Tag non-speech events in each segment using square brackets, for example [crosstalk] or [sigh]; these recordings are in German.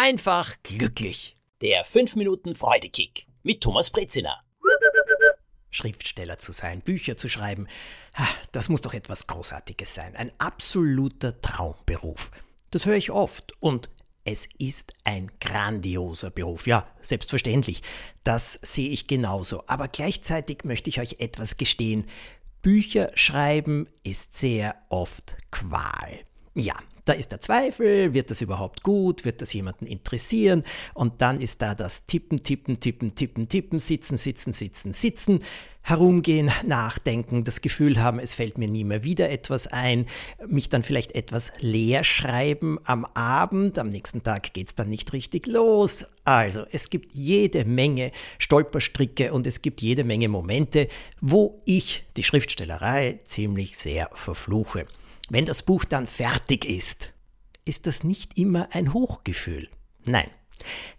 einfach glücklich. Der 5 Minuten Freudekick mit Thomas Brezina. Schriftsteller zu sein, Bücher zu schreiben, das muss doch etwas Großartiges sein. Ein absoluter Traumberuf. Das höre ich oft und es ist ein grandioser Beruf. Ja, selbstverständlich. Das sehe ich genauso. Aber gleichzeitig möchte ich euch etwas gestehen. Bücher schreiben ist sehr oft Qual. Ja, da ist der Zweifel, wird das überhaupt gut, wird das jemanden interessieren? Und dann ist da das Tippen, Tippen, Tippen, Tippen, Tippen, Sitzen, Sitzen, Sitzen, Sitzen, herumgehen, nachdenken, das Gefühl haben, es fällt mir nie mehr wieder etwas ein, mich dann vielleicht etwas leer schreiben am Abend, am nächsten Tag geht es dann nicht richtig los. Also, es gibt jede Menge Stolperstricke und es gibt jede Menge Momente, wo ich die Schriftstellerei ziemlich sehr verfluche. Wenn das Buch dann fertig ist, ist das nicht immer ein Hochgefühl. Nein,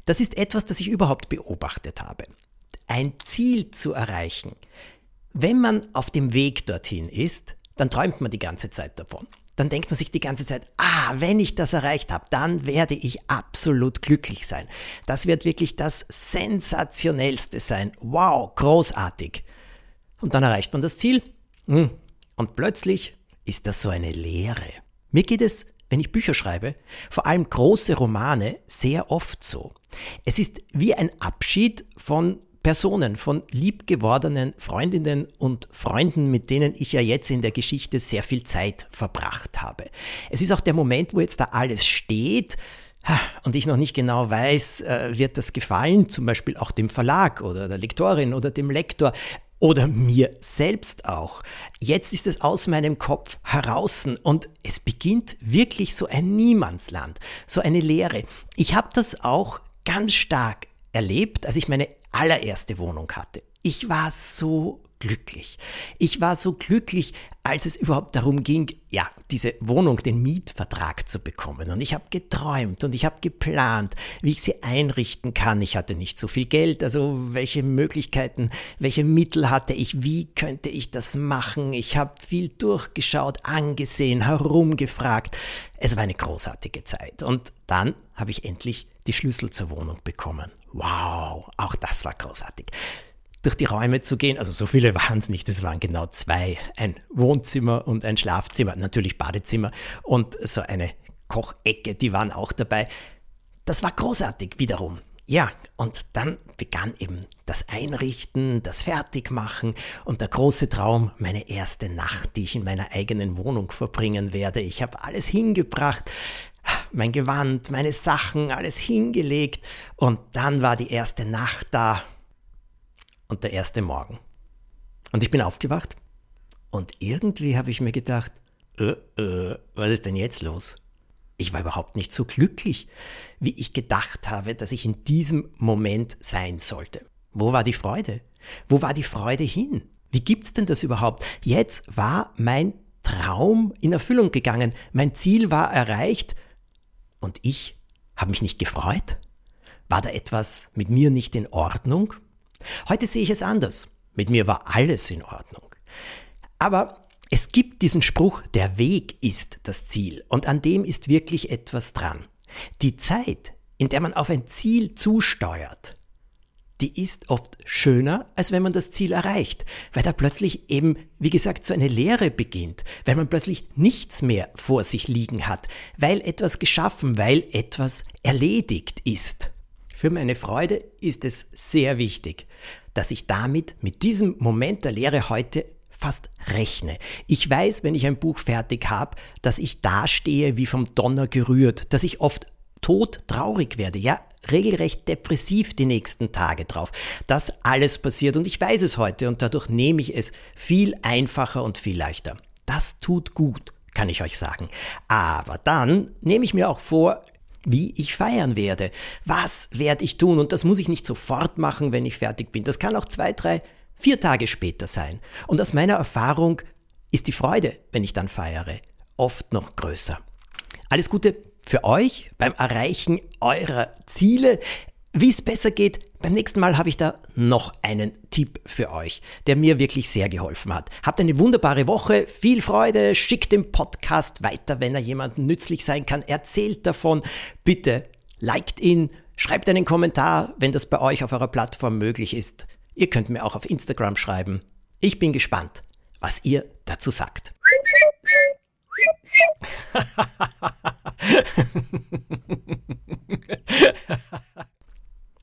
das ist etwas, das ich überhaupt beobachtet habe. Ein Ziel zu erreichen. Wenn man auf dem Weg dorthin ist, dann träumt man die ganze Zeit davon. Dann denkt man sich die ganze Zeit, ah, wenn ich das erreicht habe, dann werde ich absolut glücklich sein. Das wird wirklich das Sensationellste sein. Wow, großartig. Und dann erreicht man das Ziel. Hm. Und plötzlich ist das so eine Leere. Mir geht es, wenn ich Bücher schreibe, vor allem große Romane, sehr oft so. Es ist wie ein Abschied von Personen, von liebgewordenen Freundinnen und Freunden, mit denen ich ja jetzt in der Geschichte sehr viel Zeit verbracht habe. Es ist auch der Moment, wo jetzt da alles steht, und ich noch nicht genau weiß, äh, wird das gefallen, zum Beispiel auch dem Verlag oder der Lektorin oder dem Lektor oder mir selbst auch. Jetzt ist es aus meinem Kopf heraus und es beginnt wirklich so ein Niemandsland, so eine Leere. Ich habe das auch ganz stark erlebt, als ich meine allererste Wohnung hatte. Ich war so glücklich. Ich war so glücklich, als es überhaupt darum ging, ja, diese Wohnung, den Mietvertrag zu bekommen. Und ich habe geträumt und ich habe geplant, wie ich sie einrichten kann. Ich hatte nicht so viel Geld, also welche Möglichkeiten, welche Mittel hatte ich, wie könnte ich das machen. Ich habe viel durchgeschaut, angesehen, herumgefragt. Es war eine großartige Zeit. Und dann habe ich endlich die Schlüssel zur Wohnung bekommen. Wow, auch das war großartig durch die Räume zu gehen. Also so viele waren es nicht, es waren genau zwei. Ein Wohnzimmer und ein Schlafzimmer, natürlich Badezimmer und so eine Kochecke, die waren auch dabei. Das war großartig wiederum. Ja, und dann begann eben das Einrichten, das Fertigmachen und der große Traum, meine erste Nacht, die ich in meiner eigenen Wohnung verbringen werde. Ich habe alles hingebracht, mein Gewand, meine Sachen, alles hingelegt und dann war die erste Nacht da und der erste Morgen. Und ich bin aufgewacht und irgendwie habe ich mir gedacht, äh, äh, was ist denn jetzt los? Ich war überhaupt nicht so glücklich, wie ich gedacht habe, dass ich in diesem Moment sein sollte. Wo war die Freude? Wo war die Freude hin? Wie gibt's denn das überhaupt? Jetzt war mein Traum in Erfüllung gegangen, mein Ziel war erreicht und ich habe mich nicht gefreut? War da etwas mit mir nicht in Ordnung? Heute sehe ich es anders. Mit mir war alles in Ordnung. Aber es gibt diesen Spruch, der Weg ist das Ziel und an dem ist wirklich etwas dran. Die Zeit, in der man auf ein Ziel zusteuert, die ist oft schöner, als wenn man das Ziel erreicht, weil da plötzlich eben, wie gesagt, so eine Leere beginnt, weil man plötzlich nichts mehr vor sich liegen hat, weil etwas geschaffen, weil etwas erledigt ist. Für meine Freude ist es sehr wichtig, dass ich damit, mit diesem Moment der Lehre heute fast rechne. Ich weiß, wenn ich ein Buch fertig habe, dass ich dastehe wie vom Donner gerührt, dass ich oft todtraurig werde, ja, regelrecht depressiv die nächsten Tage drauf. Das alles passiert und ich weiß es heute und dadurch nehme ich es viel einfacher und viel leichter. Das tut gut, kann ich euch sagen. Aber dann nehme ich mir auch vor, wie ich feiern werde. Was werde ich tun? Und das muss ich nicht sofort machen, wenn ich fertig bin. Das kann auch zwei, drei, vier Tage später sein. Und aus meiner Erfahrung ist die Freude, wenn ich dann feiere, oft noch größer. Alles Gute für euch beim Erreichen eurer Ziele. Wie es besser geht, beim nächsten Mal habe ich da noch einen Tipp für euch, der mir wirklich sehr geholfen hat. Habt eine wunderbare Woche, viel Freude, schickt den Podcast weiter, wenn er jemandem nützlich sein kann, erzählt davon, bitte liked ihn, schreibt einen Kommentar, wenn das bei euch auf eurer Plattform möglich ist. Ihr könnt mir auch auf Instagram schreiben. Ich bin gespannt, was ihr dazu sagt. [laughs]